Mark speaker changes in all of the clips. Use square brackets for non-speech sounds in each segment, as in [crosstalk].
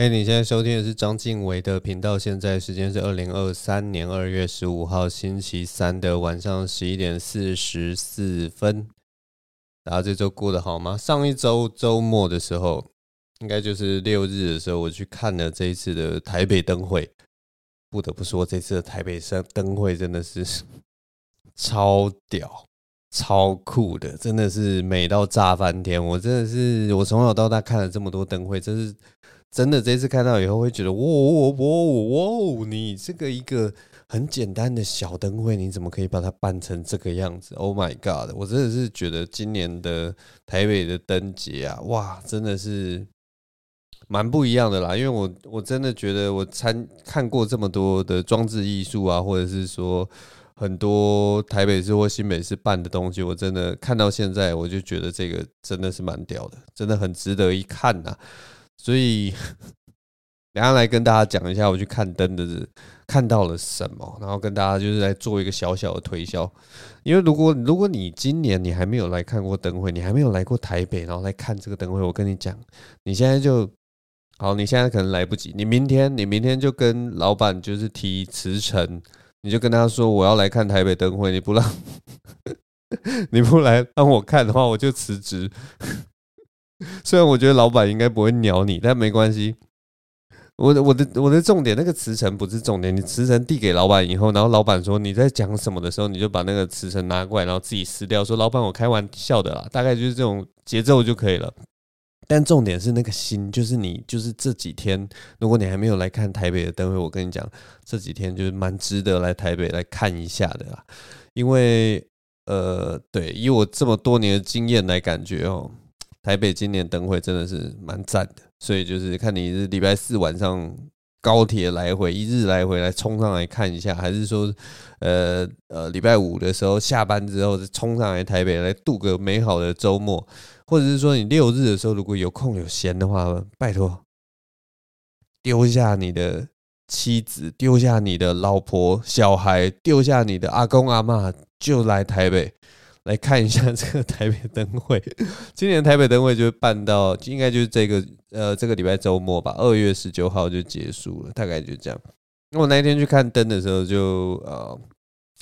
Speaker 1: 哎，你现在收听的是张晋唯的频道。现在时间是二零二三年二月十五号星期三的晚上十一点四十四分。大家这周过得好吗？上一周周末的时候，应该就是六日的时候，我去看了这一次的台北灯会。不得不说，这次的台北灯灯会真的是超屌、超酷的，真的是美到炸翻天。我真的是，我从小到大看了这么多灯会，真是。真的，这次看到以后会觉得，哇哇哇哇！你这个一个很简单的小灯会，你怎么可以把它办成这个样子？Oh my god！我真的是觉得今年的台北的灯节啊，哇，真的是蛮不一样的啦。因为我我真的觉得我参看过这么多的装置艺术啊，或者是说很多台北市或新北市办的东西，我真的看到现在，我就觉得这个真的是蛮屌的，真的很值得一看呐。所以，[laughs] 等下来跟大家讲一下我去看灯的看到了什么，然后跟大家就是来做一个小小的推销。因为如果如果你今年你还没有来看过灯会，你还没有来过台北，然后来看这个灯会，我跟你讲，你现在就好，你现在可能来不及，你明天你明天就跟老板就是提辞呈，你就跟他说我要来看台北灯会，你不让 [laughs] 你不来让我看的话，我就辞职。[laughs] 虽然我觉得老板应该不会鸟你，但没关系。我的我的我的重点，那个辞呈不是重点。你辞呈递给老板以后，然后老板说你在讲什么的时候，你就把那个辞呈拿过来，然后自己撕掉，说老板我开玩笑的啦，大概就是这种节奏就可以了。但重点是那个心，就是你就是这几天，如果你还没有来看台北的灯会，我跟你讲，这几天就是蛮值得来台北来看一下的啦。因为呃，对，以我这么多年的经验来感觉哦。台北今年灯会真的是蛮赞的，所以就是看你是礼拜四晚上高铁来回，一日来回来冲上来看一下，还是说，呃呃礼拜五的时候下班之后冲上来台北来度个美好的周末，或者是说你六日的时候如果有空有闲的话，拜托丢下你的妻子，丢下你的老婆小孩，丢下你的阿公阿妈，就来台北。来看一下这个台北灯会，[laughs] 今年台北灯会就办到，应该就是这个呃这个礼拜周末吧，二月十九号就结束了，大概就这样。那我那天去看灯的时候就，就呃，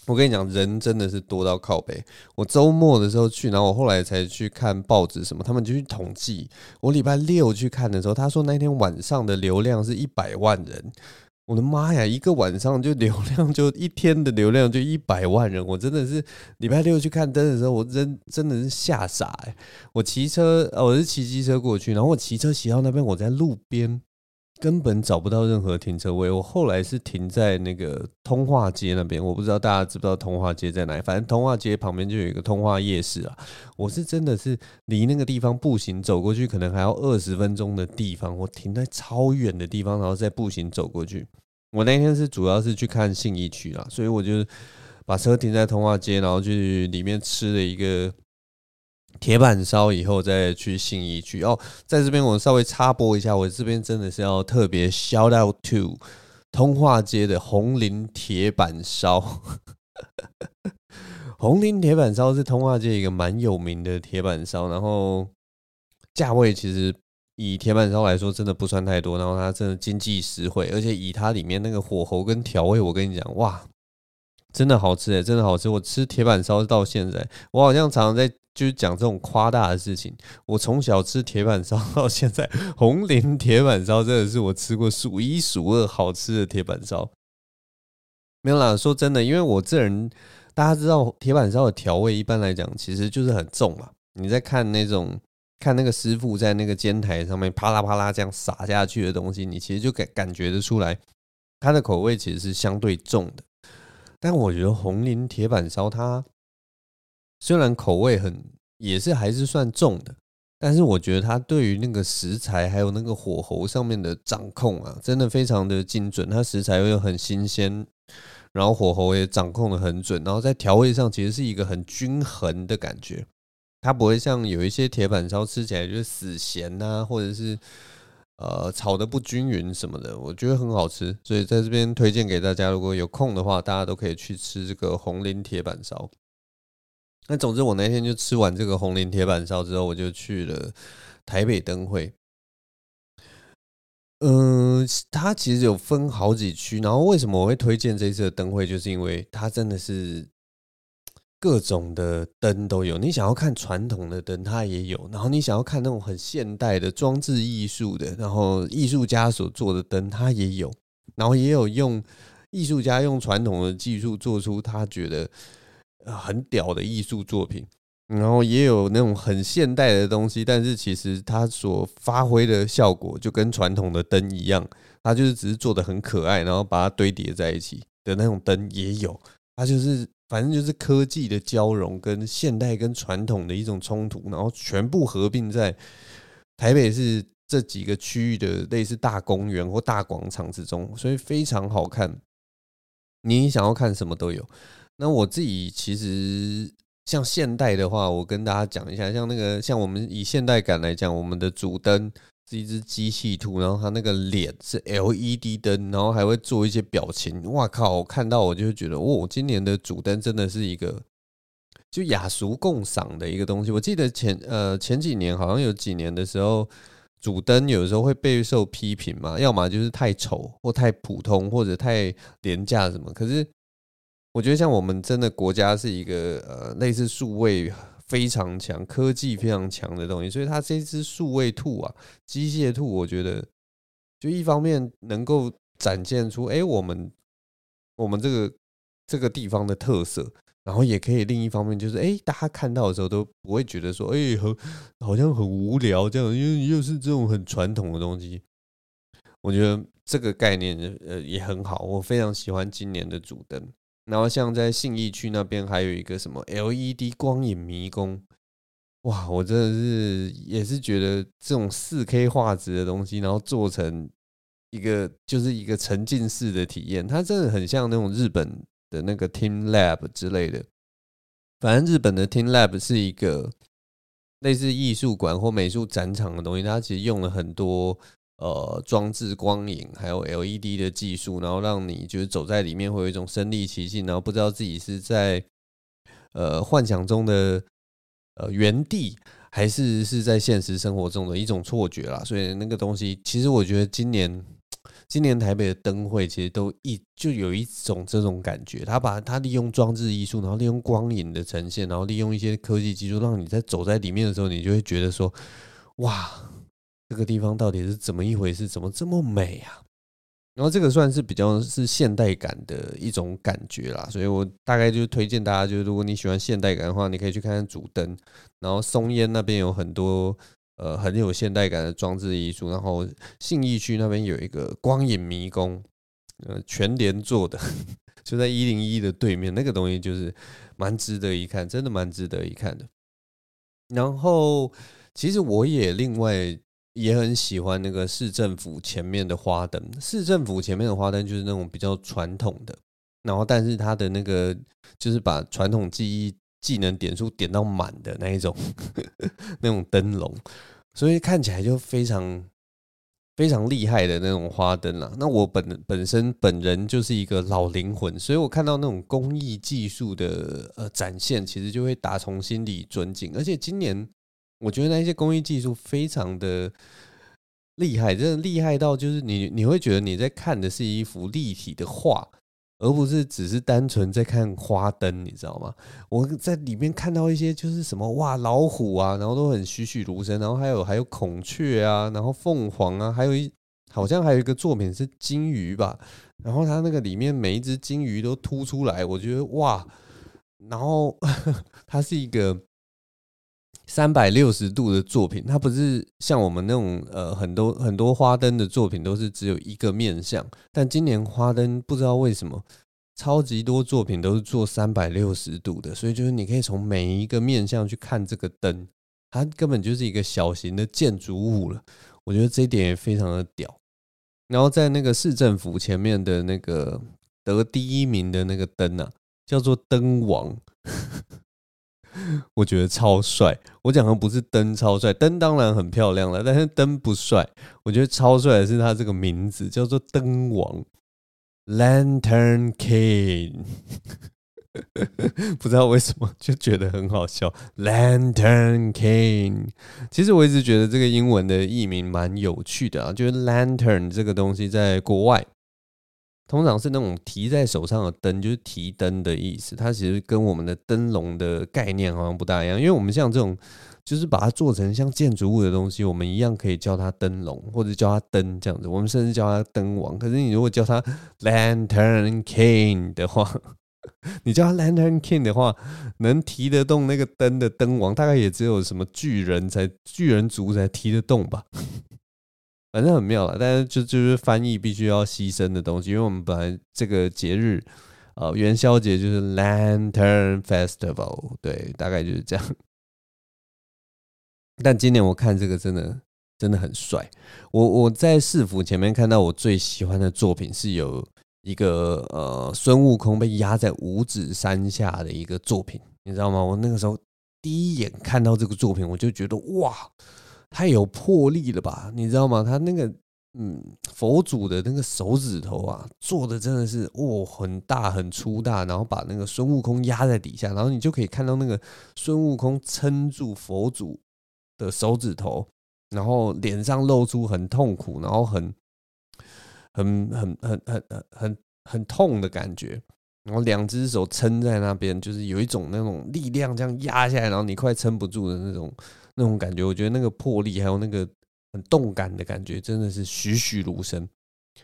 Speaker 1: 我跟你讲，人真的是多到靠北。我周末的时候去，然后我后来才去看报纸什么，他们就去统计。我礼拜六去看的时候，他说那天晚上的流量是一百万人。我的妈呀！一个晚上就流量，[laughs] 就一天的流量就一百万人，我真的是礼拜六去看灯的时候，我真真的是吓傻哎！我骑车，我是骑机车过去，然后我骑车骑到那边，我在路边根本找不到任何停车位。我后来是停在那个通化街那边，我不知道大家知不知道通化街在哪里，反正通化街旁边就有一个通化夜市啊。我是真的是离那个地方步行走过去，可能还要二十分钟的地方，我停在超远的地方，然后再步行走过去。我那天是主要是去看信义区啦，所以我就把车停在通化街，然后去里面吃了一个铁板烧，以后再去信义区。哦，在这边我稍微插播一下，我这边真的是要特别 shout out to 通化街的红林铁板烧。[laughs] 红林铁板烧是通化街一个蛮有名的铁板烧，然后价位其实。以铁板烧来说，真的不算太多，然后它真的经济实惠，而且以它里面那个火候跟调味，我跟你讲，哇，真的好吃诶，真的好吃！我吃铁板烧到现在，我好像常常在就是讲这种夸大的事情。我从小吃铁板烧 [laughs] 到现在，红林铁板烧真的是我吃过数一数二好吃的铁板烧。没有啦，说真的，因为我这人大家知道，铁板烧的调味一般来讲其实就是很重嘛。你在看那种。看那个师傅在那个煎台上面啪啦啪啦这样撒下去的东西，你其实就感感觉得出来，它的口味其实是相对重的。但我觉得红林铁板烧它虽然口味很也是还是算重的，但是我觉得它对于那个食材还有那个火候上面的掌控啊，真的非常的精准。它食材又很新鲜，然后火候也掌控得很准，然后在调味上其实是一个很均衡的感觉。它不会像有一些铁板烧吃起来就是死咸呐、啊，或者是呃炒得不均匀什么的，我觉得很好吃，所以在这边推荐给大家，如果有空的话，大家都可以去吃这个红林铁板烧。那总之，我那天就吃完这个红林铁板烧之后，我就去了台北灯会。嗯、它其实有分好几区，然后为什么我会推荐这次的灯会，就是因为它真的是各种的灯都有。你想要看传统的灯，它也有；然后你想要看那种很现代的装置艺术的，然后艺术家所做的灯，它也有。然后也有用艺术家用传统的技术做出他觉得很屌的艺术作品。然后也有那种很现代的东西，但是其实它所发挥的效果就跟传统的灯一样，它就是只是做的很可爱，然后把它堆叠在一起的那种灯也有。它就是反正就是科技的交融，跟现代跟传统的一种冲突，然后全部合并在台北市这几个区域的类似大公园或大广场之中，所以非常好看。你想要看什么都有。那我自己其实。像现代的话，我跟大家讲一下，像那个像我们以现代感来讲，我们的主灯是一只机器兔，然后它那个脸是 LED 灯，然后还会做一些表情。哇靠！我看到我就会觉得，哦，今年的主灯真的是一个就雅俗共赏的一个东西。我记得前呃前几年好像有几年的时候，主灯有时候会备受批评嘛，要么就是太丑或太普通或者太廉价什么，可是。我觉得像我们真的国家是一个呃类似数位非常强、科技非常强的东西，所以它这只数位兔啊，机械兔，我觉得就一方面能够展现出哎我们我们这个这个地方的特色，然后也可以另一方面就是哎大家看到的时候都不会觉得说哎很好像很无聊这样，因为又是这种很传统的东西。我觉得这个概念呃也很好，我非常喜欢今年的主灯。然后像在信义区那边还有一个什么 LED 光影迷宫，哇，我真的是也是觉得这种四 K 画质的东西，然后做成一个就是一个沉浸式的体验，它真的很像那种日本的那个 Team Lab 之类的。反正日本的 Team Lab 是一个类似艺术馆或美术展场的东西，它其实用了很多。呃，装置光影还有 LED 的技术，然后让你就是走在里面会有一种身临其境，然后不知道自己是在呃幻想中的呃原地，还是是在现实生活中的一种错觉啦。所以那个东西，其实我觉得今年今年台北的灯会其实都一就有一种这种感觉，他把他利用装置艺术，然后利用光影的呈现，然后利用一些科技技术，让你在走在里面的时候，你就会觉得说，哇。这个地方到底是怎么一回事？怎么这么美啊？然后这个算是比较是现代感的一种感觉啦，所以我大概就推荐大家，就是如果你喜欢现代感的话，你可以去看看主灯。然后松烟那边有很多呃很有现代感的装置艺术，然后信义区那边有一个光影迷宫，呃全联做的，[laughs] 就在一零一的对面，那个东西就是蛮值得一看，真的蛮值得一看的。然后其实我也另外。也很喜欢那个市政府前面的花灯，市政府前面的花灯就是那种比较传统的，然后但是它的那个就是把传统技艺技能点数点到满的那一种 [laughs] 那种灯笼，所以看起来就非常非常厉害的那种花灯啦。那我本本身本人就是一个老灵魂，所以我看到那种工艺技术的呃展现，其实就会打从心里尊敬，而且今年。我觉得那些工艺技术非常的厉害，真的厉害到就是你你会觉得你在看的是一幅立体的画，而不是只是单纯在看花灯，你知道吗？我在里面看到一些就是什么哇老虎啊，然后都很栩栩如生，然后还有还有孔雀啊，然后凤凰啊，还有一好像还有一个作品是金鱼吧，然后它那个里面每一只金鱼都凸出来，我觉得哇，然后 [laughs] 它是一个。三百六十度的作品，它不是像我们那种呃很多很多花灯的作品都是只有一个面向，但今年花灯不知道为什么超级多作品都是做三百六十度的，所以就是你可以从每一个面向去看这个灯，它根本就是一个小型的建筑物了。我觉得这一点也非常的屌。然后在那个市政府前面的那个得第一名的那个灯啊，叫做灯王。我觉得超帅。我讲的不是灯超帅，灯当然很漂亮了，但是灯不帅。我觉得超帅的是他这个名字叫做灯王，Lantern King。[laughs] 不知道为什么就觉得很好笑。Lantern King，其实我一直觉得这个英文的译名蛮有趣的啊，就是 Lantern 这个东西在国外通常是那种提在手上的灯，就是提灯的意思。它其实跟我们的灯笼的概念好像不大一样，因为我们像这种。就是把它做成像建筑物的东西，我们一样可以叫它灯笼，或者叫它灯这样子。我们甚至叫它灯王。可是你如果叫它 Lantern King 的话，你叫它 Lantern King 的话，能提得动那个灯的灯王，大概也只有什么巨人才巨人族才提得动吧。反正很妙了，但是就就是翻译必须要牺牲的东西，因为我们本来这个节日，呃，元宵节就是 Lantern Festival，对，大概就是这样。但今年我看这个真的真的很帅。我我在市府前面看到我最喜欢的作品是有一个呃孙悟空被压在五指山下的一个作品，你知道吗？我那个时候第一眼看到这个作品，我就觉得哇，太有魄力了吧？你知道吗？他那个嗯佛祖的那个手指头啊，做的真的是哦很大很粗大，然后把那个孙悟空压在底下，然后你就可以看到那个孙悟空撑住佛祖的手指头，然后脸上露出很痛苦，然后很很很很很很很很痛的感觉，然后两只手撑在那边，就是有一种那种力量这样压下来，然后你快撑不住的那种那种感觉。我觉得那个魄力还有那个很动感的感觉，真的是栩栩如生。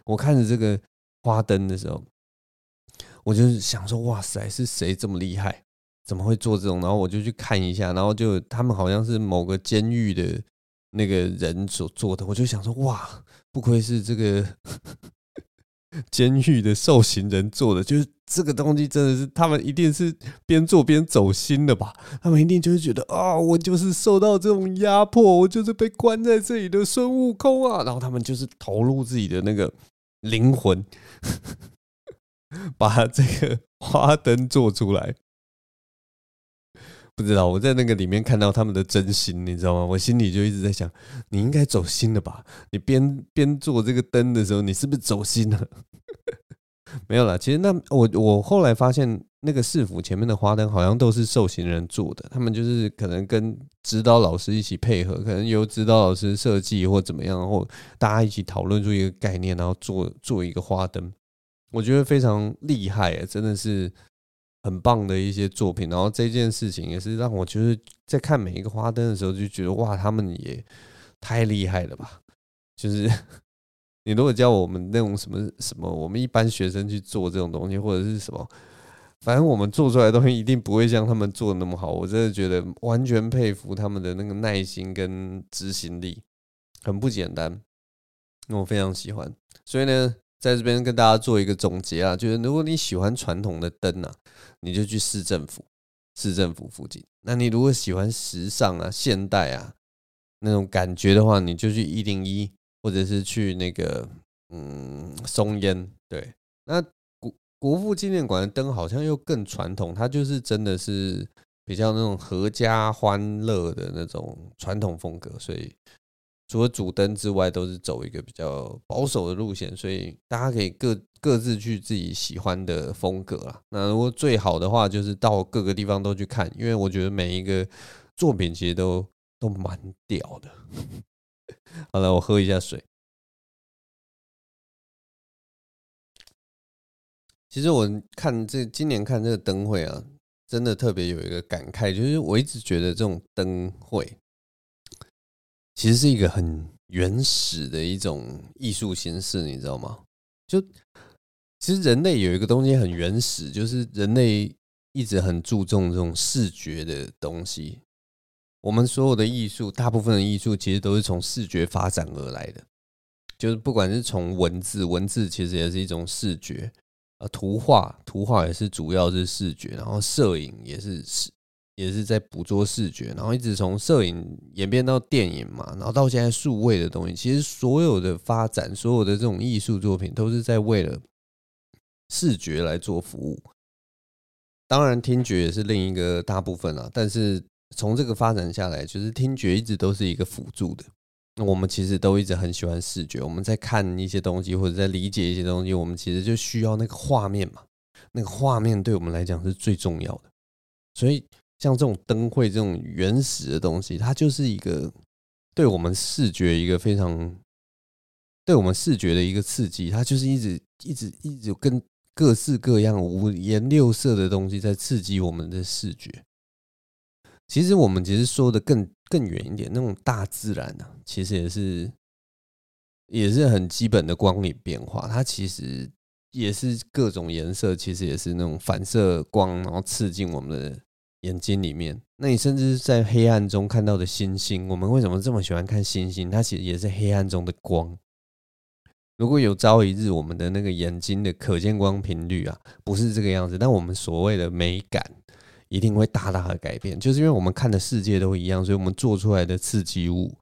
Speaker 1: 我看着这个花灯的时候，我就想说，哇塞，是谁这么厉害？怎么会做这种？然后我就去看一下，然后就他们好像是某个监狱的那个人所做的。我就想说，哇，不愧是这个 [laughs] 监狱的受刑人做的，就是这个东西真的是他们一定是边做边走心的吧？他们一定就是觉得啊，我就是受到这种压迫，我就是被关在这里的孙悟空啊。然后他们就是投入自己的那个灵魂，[laughs] 把这个花灯做出来。不知道我在那个里面看到他们的真心，你知道吗？我心里就一直在想，你应该走心了吧？你边边做这个灯的时候，你是不是走心了？[laughs] 没有啦，其实那我我后来发现，那个市府前面的花灯好像都是受刑人做的，他们就是可能跟指导老师一起配合，可能由指导老师设计或怎么样，或大家一起讨论出一个概念，然后做做一个花灯，我觉得非常厉害诶，真的是。很棒的一些作品，然后这件事情也是让我就是在看每一个花灯的时候就觉得哇，他们也太厉害了吧！就是 [laughs] 你如果叫我们那种什么什么，我们一般学生去做这种东西，或者是什么，反正我们做出来的东西一定不会像他们做的那么好。我真的觉得完全佩服他们的那个耐心跟执行力，很不简单，那我非常喜欢。所以呢。在这边跟大家做一个总结啊，就是如果你喜欢传统的灯啊，你就去市政府，市政府附近。那你如果喜欢时尚啊、现代啊那种感觉的话，你就去一零一，或者是去那个嗯松烟。对，那国国父纪念馆的灯好像又更传统，它就是真的是比较那种合家欢乐的那种传统风格，所以。除了主灯之外，都是走一个比较保守的路线，所以大家可以各各自去自己喜欢的风格啦。那如果最好的话，就是到各个地方都去看，因为我觉得每一个作品其实都都蛮屌的。[laughs] 好了，我喝一下水。其实我看这今年看这个灯会啊，真的特别有一个感慨，就是我一直觉得这种灯会。其实是一个很原始的一种艺术形式，你知道吗？就其实人类有一个东西很原始，就是人类一直很注重这种视觉的东西。我们所有的艺术，大部分的艺术其实都是从视觉发展而来的。就是不管是从文字，文字其实也是一种视觉啊，图画，图画也是主要是视觉，然后摄影也是视。也是在捕捉视觉，然后一直从摄影演变到电影嘛，然后到现在数位的东西，其实所有的发展，所有的这种艺术作品，都是在为了视觉来做服务。当然，听觉也是另一个大部分啊。但是从这个发展下来，就是听觉一直都是一个辅助的。那我们其实都一直很喜欢视觉，我们在看一些东西或者在理解一些东西，我们其实就需要那个画面嘛。那个画面对我们来讲是最重要的。所以像这种灯会这种原始的东西，它就是一个对我们视觉一个非常对我们视觉的一个刺激，它就是一直一直一直跟各式各样五颜六色的东西在刺激我们的视觉。其实我们其实说的更更远一点，那种大自然呢、啊，其实也是也是很基本的光影变化。它其实也是各种颜色，其实也是那种反射光，然后刺进我们的眼睛里面。那你甚至在黑暗中看到的星星，我们为什么这么喜欢看星星？它其实也是黑暗中的光。如果有朝一日我们的那个眼睛的可见光频率啊，不是这个样子，但我们所谓的美感。一定会大大的改变，就是因为我们看的世界都一样，所以我们做出来的刺激物，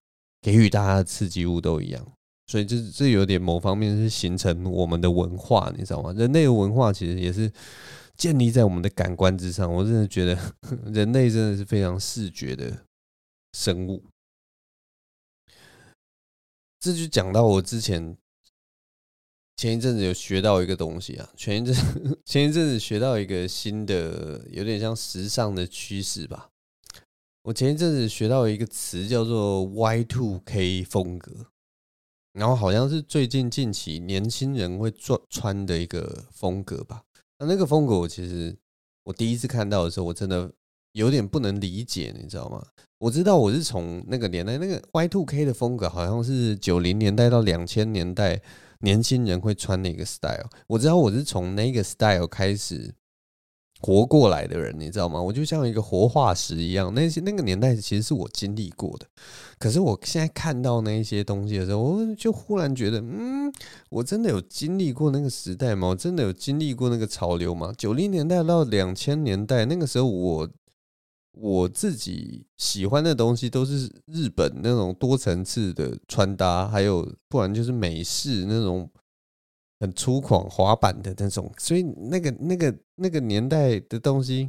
Speaker 1: 给予大家的刺激物都一样，所以这这有点某方面是形成我们的文化，你知道吗？人类的文化其实也是建立在我们的感官之上。我真的觉得 [laughs] 人类真的是非常视觉的生物。这就讲到我之前。前一阵子有学到一个东西啊，前一阵 [laughs] 前一阵子学到一个新的，有点像时尚的趋势吧。我前一阵子学到一个词叫做 Y2K 风格，然后好像是最近近期年轻人会穿穿的一个风格吧。那个风格，我其实我第一次看到的时候，我真的有点不能理解，你知道吗？我知道我是从那个年代，那个 Y Two K 的风格好像是九零年代到两千年代。年轻人会穿的一个 style，我知道我是从那个 style 开始活过来的人，你知道吗？我就像一个活化石一样，那些那个年代其实是我经历过的。可是我现在看到那些东西的时候，我就忽然觉得，嗯，我真的有经历过那个时代吗？我真的有经历过那个潮流吗？九零年代到两千年代，那个时候我。我自己喜欢的东西都是日本那种多层次的穿搭，还有不然就是美式那种很粗犷滑板的那种，所以那个那个那个年代的东西。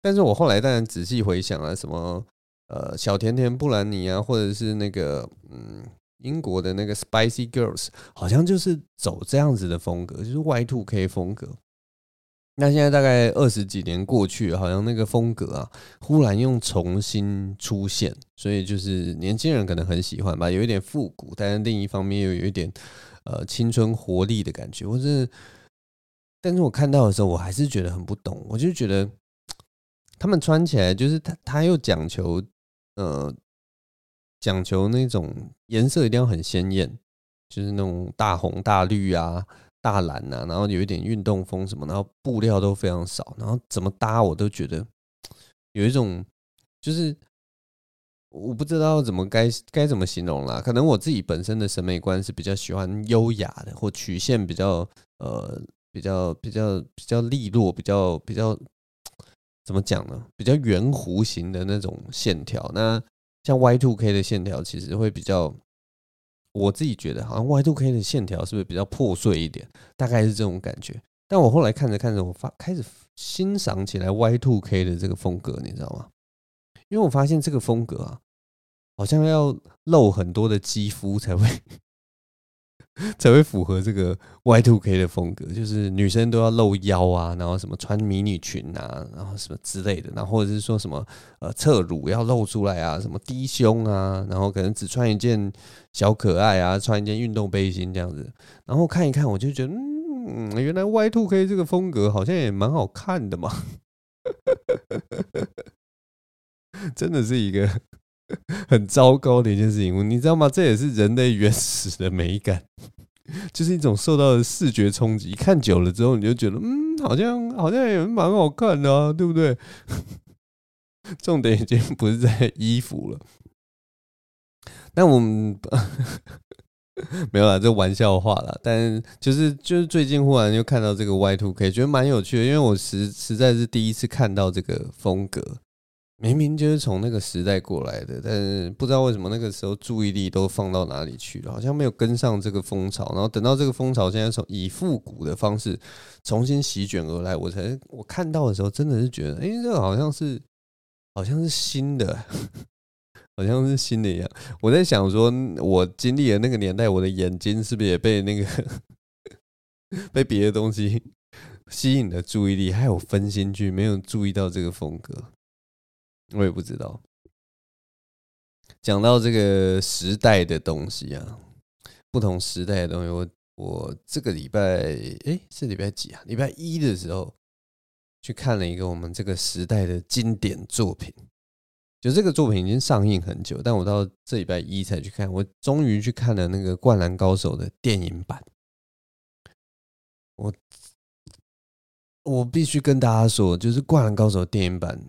Speaker 1: 但是我后来当然仔细回想了，什么呃小甜甜布兰妮啊，或者是那个嗯英国的那个 Spicy Girls，好像就是走这样子的风格，就是 Y2K 风格。那现在大概二十几年过去，好像那个风格啊，忽然又重新出现，所以就是年轻人可能很喜欢吧，有一点复古，但是另一方面又有一点呃青春活力的感觉。我是，但是我看到的时候，我还是觉得很不懂，我就觉得他们穿起来就是他他又讲求呃讲求那种颜色一定要很鲜艳，就是那种大红大绿啊。大蓝、啊，然后有一点运动风什么，然后布料都非常少，然后怎么搭我都觉得有一种就是我不知道怎么该该怎么形容啦。可能我自己本身的审美观是比较喜欢优雅的，或曲线比较呃比较比较比较利落，比较比较怎么讲呢？比较圆弧形的那种线条。那像 Y2K 的线条其实会比较。我自己觉得，好像 Y2K 的线条是不是比较破碎一点？大概是这种感觉。但我后来看着看着，我发开始欣赏起来 Y2K 的这个风格，你知道吗？因为我发现这个风格啊，好像要露很多的肌肤才会。[laughs] 才会符合这个 Y2K 的风格，就是女生都要露腰啊，然后什么穿迷你裙啊，然后什么之类的，然后或者是说什么呃侧乳要露出来啊，什么低胸啊，然后可能只穿一件小可爱啊，穿一件运动背心这样子，然后看一看，我就觉得，嗯，原来 Y2K 这个风格好像也蛮好看的嘛，[laughs] 真的是一个。很糟糕的一件事情，你知道吗？这也是人类原始的美感，就是一种受到的视觉冲击。看久了之后，你就觉得，嗯，好像好像也蛮好看的啊，对不对？[laughs] 重点已经不是在衣服了。但我们 [laughs] 没有啦，这玩笑话啦。但就是就是最近忽然又看到这个 Y Two K，觉得蛮有趣的，因为我实实在是第一次看到这个风格。明明就是从那个时代过来的，但是不知道为什么那个时候注意力都放到哪里去了，好像没有跟上这个风潮。然后等到这个风潮现在从以复古的方式重新席卷而来，我才我看到的时候真的是觉得，哎，这个好像是好像是新的，好像是新的一样。我在想说，我经历了那个年代，我的眼睛是不是也被那个 [laughs] 被别的东西吸引的注意力，还有分心剧，没有注意到这个风格，我也不知道。讲到这个时代的东西啊，不同时代的东西，我我这个礼拜，哎，是礼拜几啊？礼拜一的时候去看了一个我们这个时代的经典作品。就这个作品已经上映很久，但我到这礼拜一才去看，我终于去看了那个《灌篮高手》的电影版。我我必须跟大家说，就是《灌篮高手》电影版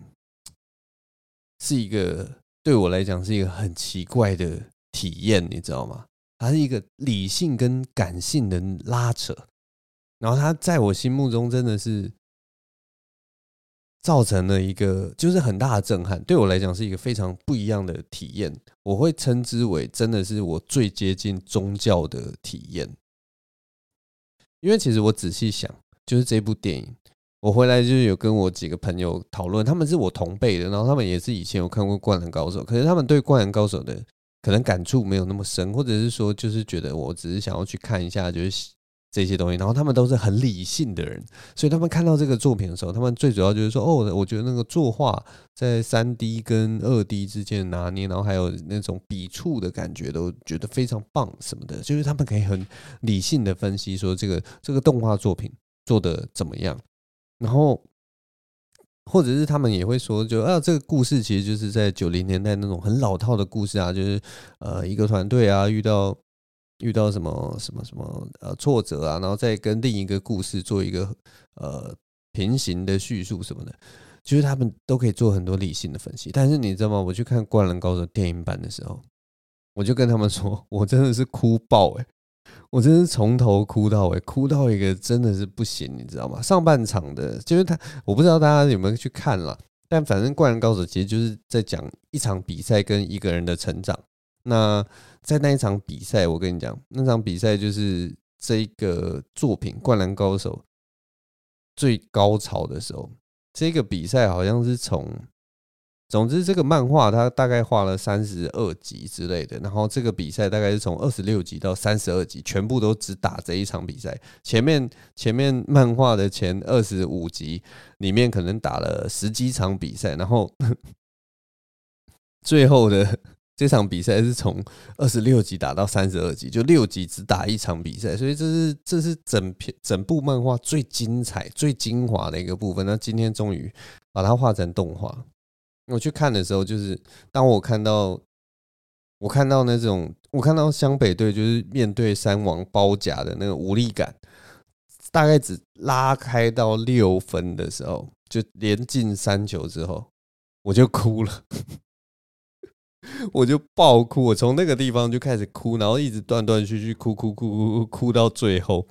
Speaker 1: 是一个对我来讲是一个很奇怪的体验，你知道吗？它是一个理性跟感性的拉扯，然后它在我心目中真的是。造成了一个就是很大的震撼，对我来讲是一个非常不一样的体验。我会称之为真的是我最接近宗教的体验。因为其实我仔细想，就是这部电影，我回来就是有跟我几个朋友讨论，他们是我同辈的，然后他们也是以前有看过《灌篮高手》，可是他们对《灌篮高手》的可能感触没有那么深，或者是说就是觉得我只是想要去看一下，就是。这些东西，然后他们都是很理性的人，所以他们看到这个作品的时候，他们最主要就是说：“哦，我觉得那个作画在三 D 跟二 D 之间拿捏，然后还有那种笔触的感觉，都觉得非常棒什么的。”就是他们可以很理性的分析说这个这个动画作品做的怎么样，然后或者是他们也会说就，啊，这个故事其实就是在九零年代那种很老套的故事啊，就是呃，一个团队啊遇到。遇到什么什么什么呃挫折啊，然后再跟另一个故事做一个呃平行的叙述什么的，其实他们都可以做很多理性的分析。但是你知道吗？我去看《灌篮高手》电影版的时候，我就跟他们说，我真的是哭爆诶，我真是从头哭到尾，哭到一个真的是不行，你知道吗？上半场的，就是他，我不知道大家有没有去看了，但反正《灌篮高手》其实就是在讲一场比赛跟一个人的成长。那在那一场比赛，我跟你讲，那场比赛就是这个作品《灌篮高手》最高潮的时候。这个比赛好像是从，总之这个漫画它大概画了三十二集之类的，然后这个比赛大概是从二十六集到三十二集，全部都只打这一场比赛。前面前面漫画的前二十五集里面可能打了十几场比赛，然后 [laughs] 最后的。[laughs] 这场比赛是从二十六集打到三十二集，就六集只打一场比赛，所以这是这是整篇整部漫画最精彩、最精华的一个部分。那今天终于把它画成动画。我去看的时候，就是当我看到我看到那种我看到湘北队就是面对山王包夹的那个无力感，大概只拉开到六分的时候，就连进三球之后，我就哭了。我就爆哭，我从那个地方就开始哭，然后一直断断续续哭哭哭哭哭哭到最后，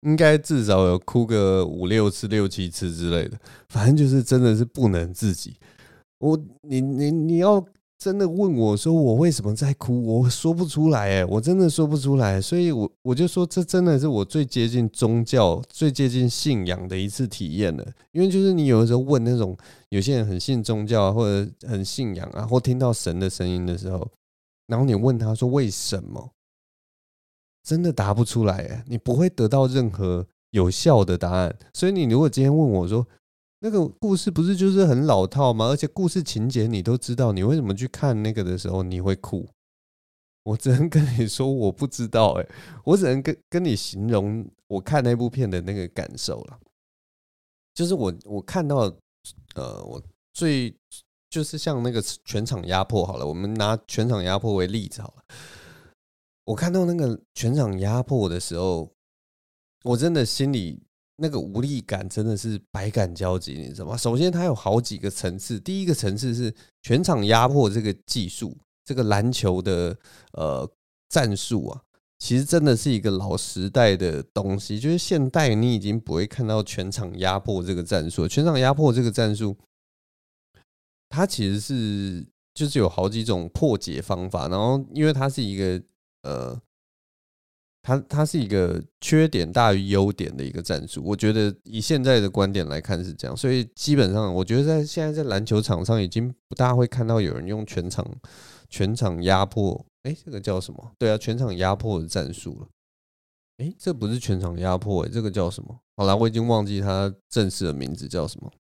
Speaker 1: 应该至少有哭个五六次、六七次之类的，反正就是真的是不能自己。我你你你要。真的问我说我为什么在哭？我说不出来哎，我真的说不出来。所以我我就说这真的是我最接近宗教、最接近信仰的一次体验了。因为就是你有的时候问那种有些人很信宗教或者很信仰啊，或听到神的声音的时候，然后你问他说为什么，真的答不出来哎，你不会得到任何有效的答案。所以你如果今天问我说，那个故事不是就是很老套吗？而且故事情节你都知道，你为什么去看那个的时候你会哭？我只能跟你说我不知道，哎，我只能跟跟你形容我看那部片的那个感受了。就是我我看到，呃，我最就是像那个全场压迫好了，我们拿全场压迫为例子好了。我看到那个全场压迫的时候，我真的心里。那个无力感真的是百感交集，你知道吗？首先，它有好几个层次。第一个层次是全场压迫这个技术，这个篮球的呃战术啊，其实真的是一个老时代的东西。就是现代你已经不会看到全场压迫这个战术，全场压迫这个战术，它其实是就是有好几种破解方法。然后，因为它是一个呃。它它是一个缺点大于优点的一个战术，我觉得以现在的观点来看是这样，所以基本上我觉得在现在在篮球场上已经不大会看到有人用全场全场压迫，哎，这个叫什么？对啊，全场压迫的战术了。哎，这不是全场压迫，哎，这个叫什么？好啦，我已经忘记它正式的名字叫什么。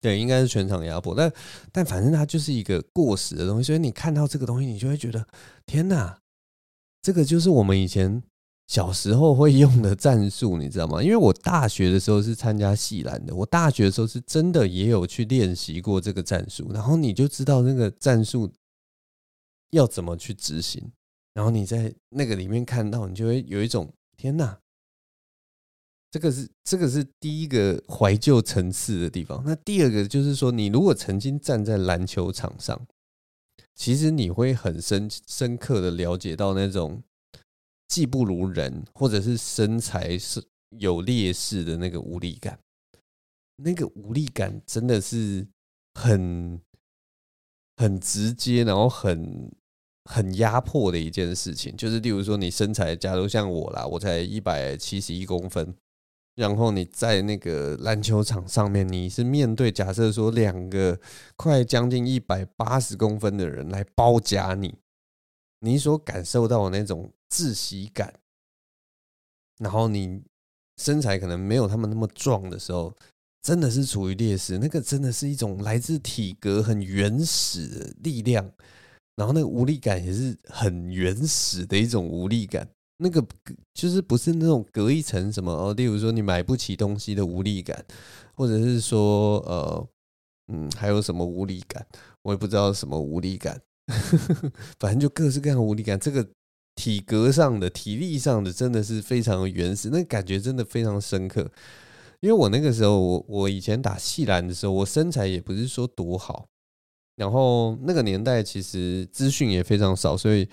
Speaker 1: 对，应该是全场压迫，但但反正它就是一个过时的东西，所以你看到这个东西，你就会觉得天哪，这个就是我们以前小时候会用的战术，你知道吗？因为我大学的时候是参加系篮的，我大学的时候是真的也有去练习过这个战术，然后你就知道那个战术要怎么去执行，然后你在那个里面看到，你就会有一种天哪。这个是这个是第一个怀旧层次的地方。那第二个就是说，你如果曾经站在篮球场上，其实你会很深深刻的了解到那种技不如人，或者是身材是有劣势的那个无力感。那个无力感真的是很很直接，然后很很压迫的一件事情。就是例如说，你身材，假如像我啦，我才一百七十一公分。然后你在那个篮球场上面，你是面对假设说两个快将近一百八十公分的人来包夹你，你所感受到的那种窒息感，然后你身材可能没有他们那么壮的时候，真的是处于劣势。那个真的是一种来自体格很原始的力量，然后那个无力感也是很原始的一种无力感。那个就是不是那种隔一层什么哦，例如说你买不起东西的无力感，或者是说呃嗯还有什么无力感，我也不知道什么无力感，[laughs] 反正就各式各样的无力感。这个体格上的、体力上的，真的是非常原始，那感觉真的非常深刻。因为我那个时候，我我以前打细篮的时候，我身材也不是说多好，然后那个年代其实资讯也非常少，所以。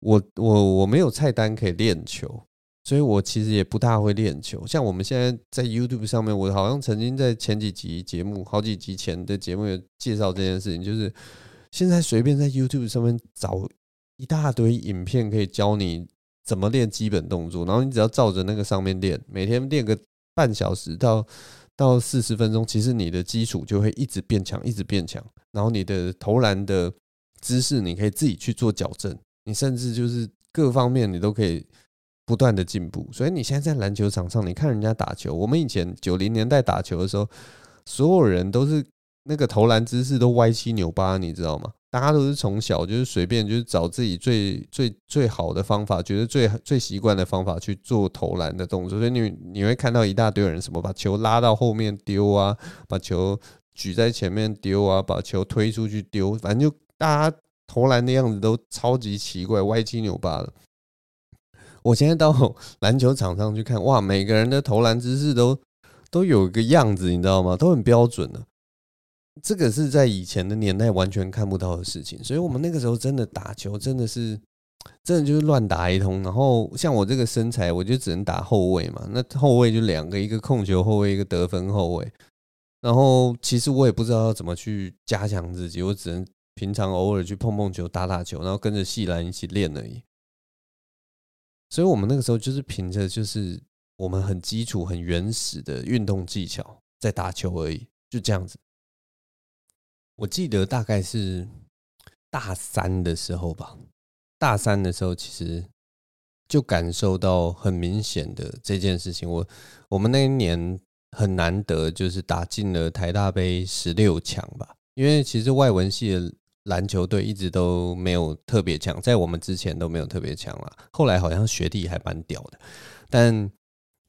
Speaker 1: 我我我没有菜单可以练球，所以我其实也不大会练球。像我们现在在 YouTube 上面，我好像曾经在前几集节目、好几集前的节目有介绍这件事情，就是现在随便在 YouTube 上面找一大堆影片，可以教你怎么练基本动作，然后你只要照着那个上面练，每天练个半小时到到四十分钟，其实你的基础就会一直变强，一直变强，然后你的投篮的姿势你可以自己去做矫正。你甚至就是各方面你都可以不断的进步，所以你现在在篮球场上，你看人家打球，我们以前九零年代打球的时候，所有人都是那个投篮姿势都歪七扭八，你知道吗？大家都是从小就是随便就是找自己最最最好的方法，觉得最最习惯的方法去做投篮的动作，所以你你会看到一大堆人什么把球拉到后面丢啊，把球举在前面丢啊，把球推出去丢，反正就大家。投篮的样子都超级奇怪，歪七扭八的。我现在到篮球场上去看，哇，每个人的投篮姿势都都有一个样子，你知道吗？都很标准的。这个是在以前的年代完全看不到的事情，所以我们那个时候真的打球真的是真的就是乱打一通。然后像我这个身材，我就只能打后卫嘛。那后卫就两个，一个控球后卫，一个得分后卫。然后其实我也不知道要怎么去加强自己，我只能。平常偶尔去碰碰球、打打球，然后跟着系篮一起练而已。所以，我们那个时候就是凭着就是我们很基础、很原始的运动技巧在打球而已，就这样子。我记得大概是大三的时候吧，大三的时候其实就感受到很明显的这件事情。我我们那一年很难得，就是打进了台大杯十六强吧，因为其实外文系的。篮球队一直都没有特别强，在我们之前都没有特别强了。后来好像学弟还蛮屌的，但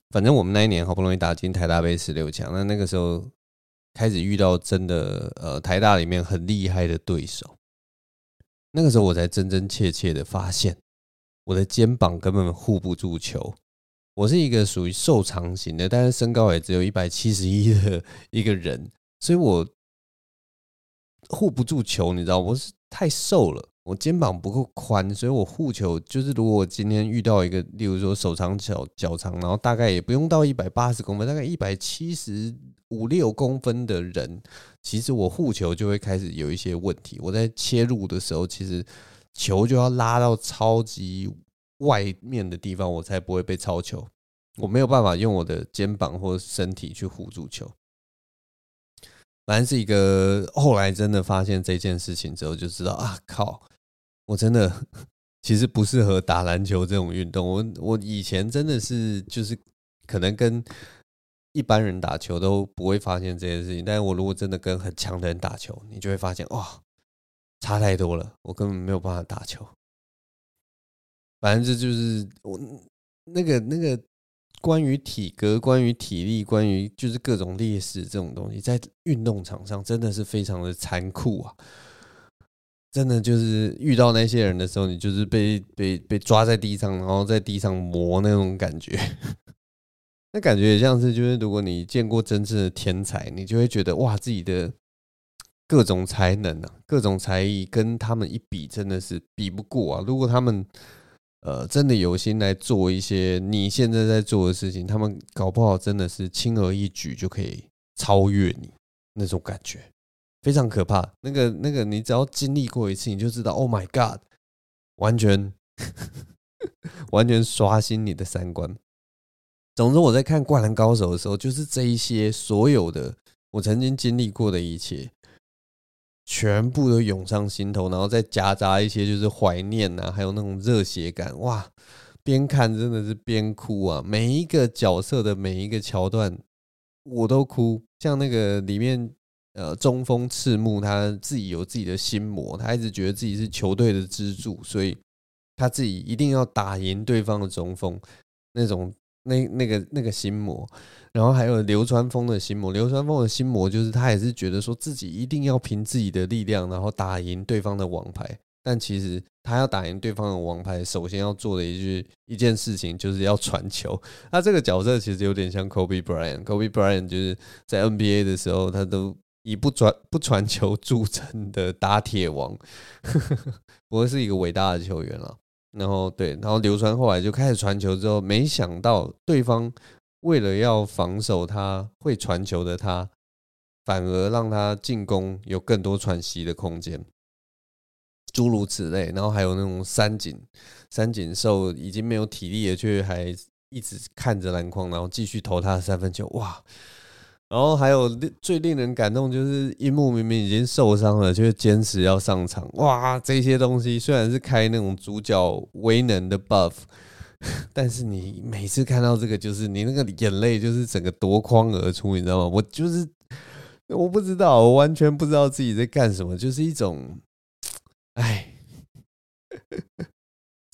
Speaker 1: 反正我们那一年好不容易打进台大杯十六强，那那个时候开始遇到真的呃台大里面很厉害的对手。那个时候我才真真切切的发现，我的肩膀根本护不住球。我是一个属于瘦长型的，但是身高也只有一百七十一的一个人，所以我。护不住球，你知道，我是太瘦了，我肩膀不够宽，所以我护球就是，如果我今天遇到一个，例如说手长脚脚长，然后大概也不用到一百八十公分，大概一百七十五六公分的人，其实我护球就会开始有一些问题。我在切入的时候，其实球就要拉到超级外面的地方，我才不会被抄球。我没有办法用我的肩膀或身体去护住球。反正是一个，后来真的发现这件事情之后，就知道啊，靠！我真的，[laughs] 其实不适合打篮球这种运动。我我以前真的是就是可能跟一般人打球都不会发现这件事情，但是我如果真的跟很强的人打球，你就会发现哇，差太多了，我根本没有办法打球。反正这就是我那个那个关于体格、关于体力、关于就是各种劣势这种东西，在运动场上真的是非常的残酷啊！真的就是遇到那些人的时候，你就是被被被抓在地上，然后在地上磨那种感觉。[laughs] 那感觉也像是，就是如果你见过真正的天才，你就会觉得哇，自己的各种才能啊，各种才艺跟他们一比，真的是比不过啊！如果他们呃，真的有心来做一些你现在在做的事情，他们搞不好真的是轻而易举就可以超越你那种感觉，非常可怕。那个那个，你只要经历过一次，你就知道，Oh my God，完全完全刷新你的三观。总之，我在看《灌篮高手》的时候，就是这一些所有的我曾经经历过的一切。全部都涌上心头，然后再夹杂一些就是怀念呐，还有那种热血感，哇！边看真的是边哭啊！每一个角色的每一个桥段，我都哭。像那个里面，呃，中锋赤木他自己有自己的心魔，他一直觉得自己是球队的支柱，所以他自己一定要打赢对方的中锋，那种。那那个那个心魔，然后还有流川枫的心魔。流川枫的心魔就是他也是觉得说自己一定要凭自己的力量，然后打赢对方的王牌。但其实他要打赢对方的王牌，首先要做的一句一件事情就是要传球。他这个角色其实有点像 Kobe Bryant。Kobe Bryant 就是在 NBA 的时候，他都以不传不传球著称的打铁王，[laughs] 不过是一个伟大的球员了。然后对，然后流川后来就开始传球之后，没想到对方为了要防守他会传球的他，反而让他进攻有更多喘息的空间，诸如此类。然后还有那种三井，三井寿已经没有体力了，却还一直看着篮筐，然后继续投他的三分球，哇！然后还有最令人感动，就是樱木明明已经受伤了，却坚持要上场。哇，这些东西虽然是开那种主角威能的 buff，[laughs] 但是你每次看到这个，就是你那个眼泪就是整个夺眶而出，你知道吗？我就是我不知道，我完全不知道自己在干什么，就是一种，哎。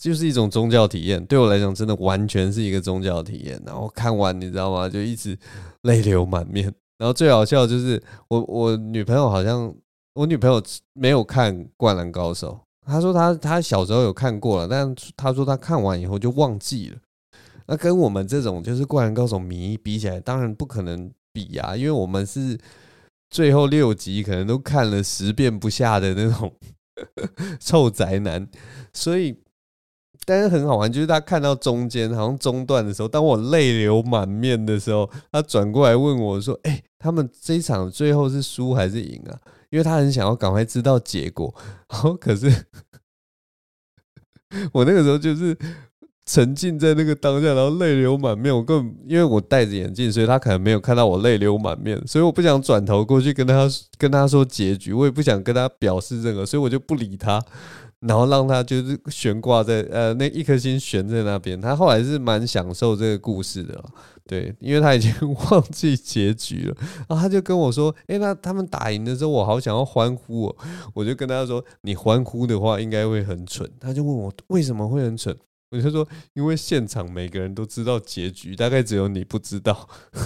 Speaker 1: 就是一种宗教体验，对我来讲，真的完全是一个宗教体验。然后看完，你知道吗？就一直泪流满面。然后最好笑的就是我，我女朋友好像，我女朋友没有看《灌篮高手》，她说她她小时候有看过了，但她说她看完以后就忘记了。那跟我们这种就是《灌篮高手》迷比起来，当然不可能比啊，因为我们是最后六集可能都看了十遍不下的那种 [laughs] 臭宅男，所以。但是很好玩，就是他看到中间好像中断的时候，当我泪流满面的时候，他转过来问我说：“哎，他们这一场最后是输还是赢啊？”因为他很想要赶快知道结果。[laughs] 然后可是我那个时候就是沉浸在那个当下，然后泪流满面。我根本因为我戴着眼镜，所以他可能没有看到我泪流满面，所以我不想转头过去跟他跟他说结局，我也不想跟他表示任何，所以我就不理他。然后让他就是悬挂在呃那一颗心悬在那边，他后来是蛮享受这个故事的，对，因为他已经忘记结局了。然后他就跟我说：“诶，那他们打赢的时候，我好想要欢呼哦。”我就跟他说：“你欢呼的话，应该会很蠢。”他就问我为什么会很蠢，我就说：“因为现场每个人都知道结局，大概只有你不知道。[laughs] ”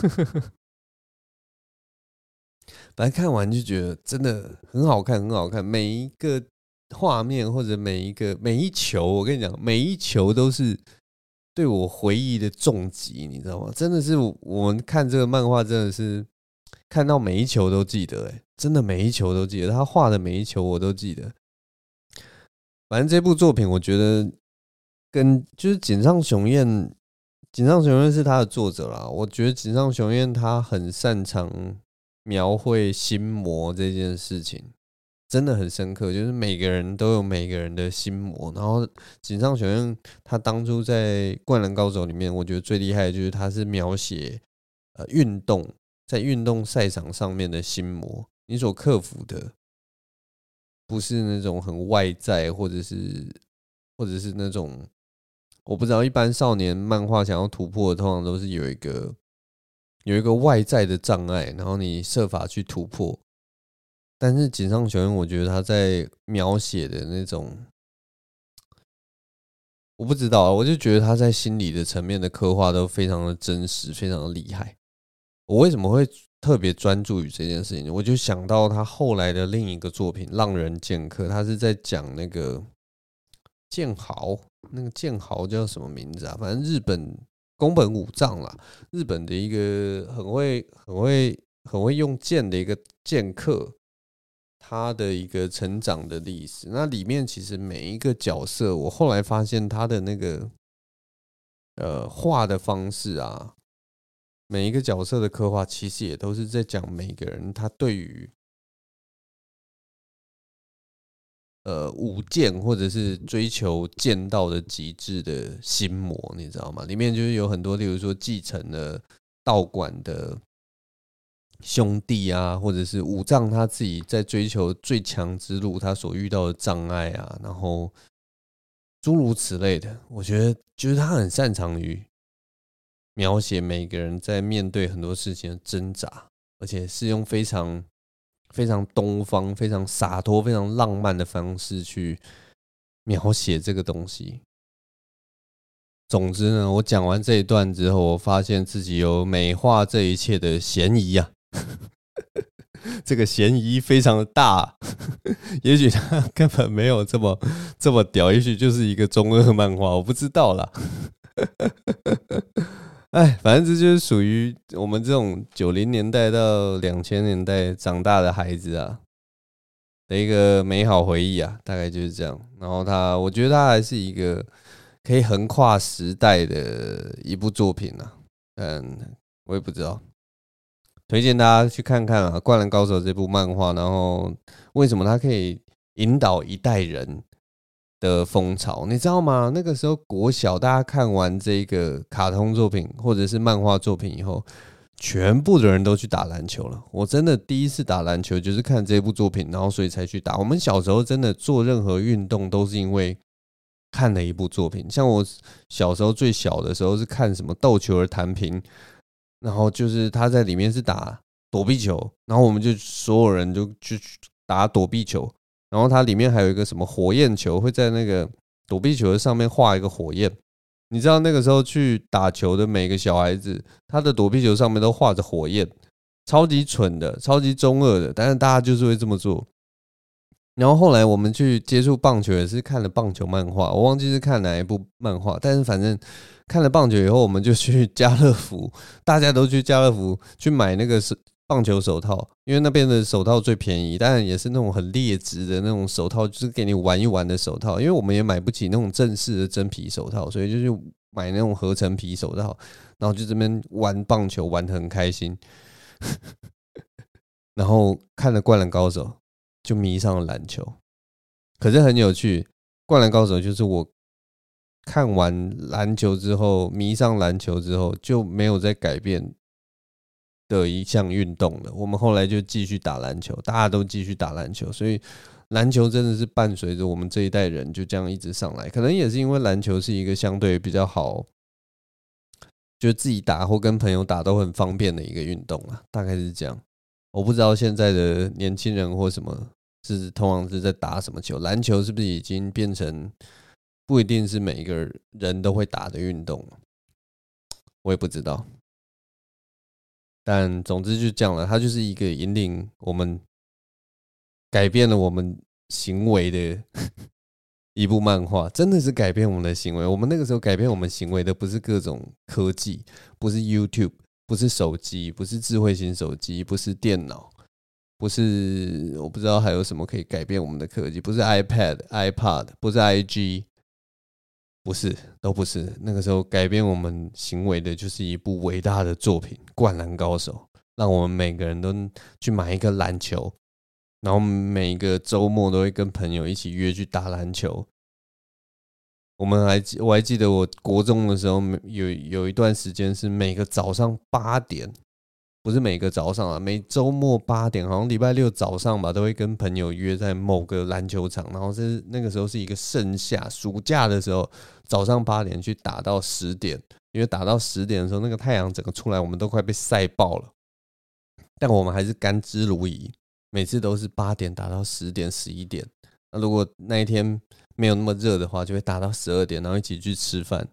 Speaker 1: 反正看完就觉得真的很好看，很好看，每一个。画面或者每一个每一球，我跟你讲，每一球都是对我回忆的重击，你知道吗？真的是我们看这个漫画，真的是看到每一球都记得，哎，真的每一球都记得，他画的每一球我都记得。反正这部作品，我觉得跟就是井上雄彦，井上雄彦是他的作者啦。我觉得井上雄彦他很擅长描绘心魔这件事情。真的很深刻，就是每个人都有每个人的心魔。然后井上雄彦他当初在《灌篮高手》里面，我觉得最厉害的就是他是描写呃运动在运动赛场上面的心魔。你所克服的不是那种很外在或者是或者是那种我不知道，一般少年漫画想要突破的，通常都是有一个有一个外在的障碍，然后你设法去突破。但是井上雄，我觉得他在描写的那种，我不知道，我就觉得他在心理的层面的刻画都非常的真实，非常的厉害。我为什么会？特别专注于这件事情，我就想到他后来的另一个作品《浪人剑客》，他是在讲那个剑豪，那个剑豪叫什么名字啊？反正日本宫本武藏啦，日本的一个很会、很会、很会用剑的一个剑客，他的一个成长的历史。那里面其实每一个角色，我后来发现他的那个呃画的方式啊。每一个角色的刻画，其实也都是在讲每个人他对于呃舞剑或者是追求剑道的极致的心魔，你知道吗？里面就是有很多，例如说继承了道馆的兄弟啊，或者是武藏他自己在追求最强之路，他所遇到的障碍啊，然后诸如此类的。我觉得就是他很擅长于。描写每个人在面对很多事情的挣扎，而且是用非常非常东方、非常洒脱、非常浪漫的方式去描写这个东西。总之呢，我讲完这一段之后，我发现自己有美化这一切的嫌疑呀，[laughs] 这个嫌疑非常的大。[laughs] 也许他 [laughs] 根本没有这么这么屌，也许就是一个中二漫画，我不知道啦。哎，反正这就是属于我们这种九零年代到两千年代长大的孩子啊的一个美好回忆啊，大概就是这样。然后他，我觉得他还是一个可以横跨时代的一部作品啊。嗯，我也不知道，推荐大家去看看啊，《灌篮高手》这部漫画。然后为什么它可以引导一代人？的风潮，你知道吗？那个时候国小，大家看完这个卡通作品或者是漫画作品以后，全部的人都去打篮球了。我真的第一次打篮球就是看这部作品，然后所以才去打。我们小时候真的做任何运动都是因为看了一部作品。像我小时候最小的时候是看什么《斗球儿弹平》，然后就是他在里面是打躲避球，然后我们就所有人就去打躲避球。然后它里面还有一个什么火焰球，会在那个躲避球的上面画一个火焰。你知道那个时候去打球的每个小孩子，他的躲避球上面都画着火焰，超级蠢的，超级中二的，但是大家就是会这么做。然后后来我们去接触棒球，也是看了棒球漫画，我忘记是看哪一部漫画，但是反正看了棒球以后，我们就去家乐福，大家都去家乐福去买那个是。棒球手套，因为那边的手套最便宜，当然也是那种很劣质的那种手套，就是给你玩一玩的手套。因为我们也买不起那种正式的真皮手套，所以就去买那种合成皮手套，然后就这边玩棒球，玩得很开心。[laughs] 然后看了《灌篮高手》，就迷上了篮球。可是很有趣，《灌篮高手》就是我看完篮球之后，迷上篮球之后就没有再改变。的一项运动了，我们后来就继续打篮球，大家都继续打篮球，所以篮球真的是伴随着我们这一代人就这样一直上来。可能也是因为篮球是一个相对比较好，就自己打或跟朋友打都很方便的一个运动啊，大概是这样。我不知道现在的年轻人或什么是通常是在打什么球，篮球是不是已经变成不一定是每一个人都会打的运动？我也不知道。但总之就这样了，它就是一个引领我们改变了我们行为的 [laughs] 一部漫画，真的是改变我们的行为。我们那个时候改变我们行为的不是各种科技，不是 YouTube，不是手机，不是智慧型手机，不是电脑，不是我不知道还有什么可以改变我们的科技，不是 iPad、iPod，不是 IG。不是，都不是。那个时候改变我们行为的，就是一部伟大的作品《灌篮高手》，让我们每个人都去买一个篮球，然后每个周末都会跟朋友一起约去打篮球。我们还记，我还记得我国中的时候，有有一段时间是每个早上八点，不是每个早上啊，每周末八点，好像礼拜六早上吧，都会跟朋友约在某个篮球场，然后是那个时候是一个盛夏，暑假的时候，早上八点去打到十点，因为打到十点的时候，那个太阳整个出来，我们都快被晒爆了，但我们还是甘之如饴，每次都是八点打到十点、十一点。那如果那一天没有那么热的话，就会打到十二点，然后一起去吃饭。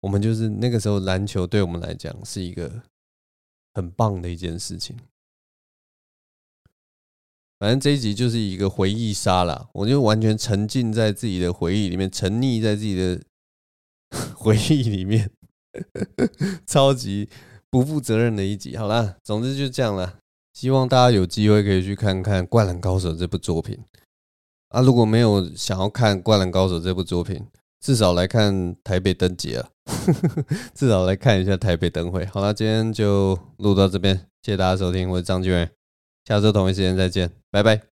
Speaker 1: 我们就是那个时候篮球对我们来讲是一个。很棒的一件事情，反正这一集就是一个回忆杀啦，我就完全沉浸在自己的回忆里面，沉溺在自己的 [laughs] 回忆里面，[laughs] 超级不负责任的一集。好啦，总之就这样了。希望大家有机会可以去看看《灌篮高手》这部作品啊！如果没有想要看《灌篮高手》这部作品，至少来看台北灯节啊，[laughs] 至少来看一下台北灯会。好了，今天就录到这边，谢谢大家收听，我是张俊伟，下周同一时间再见，拜拜。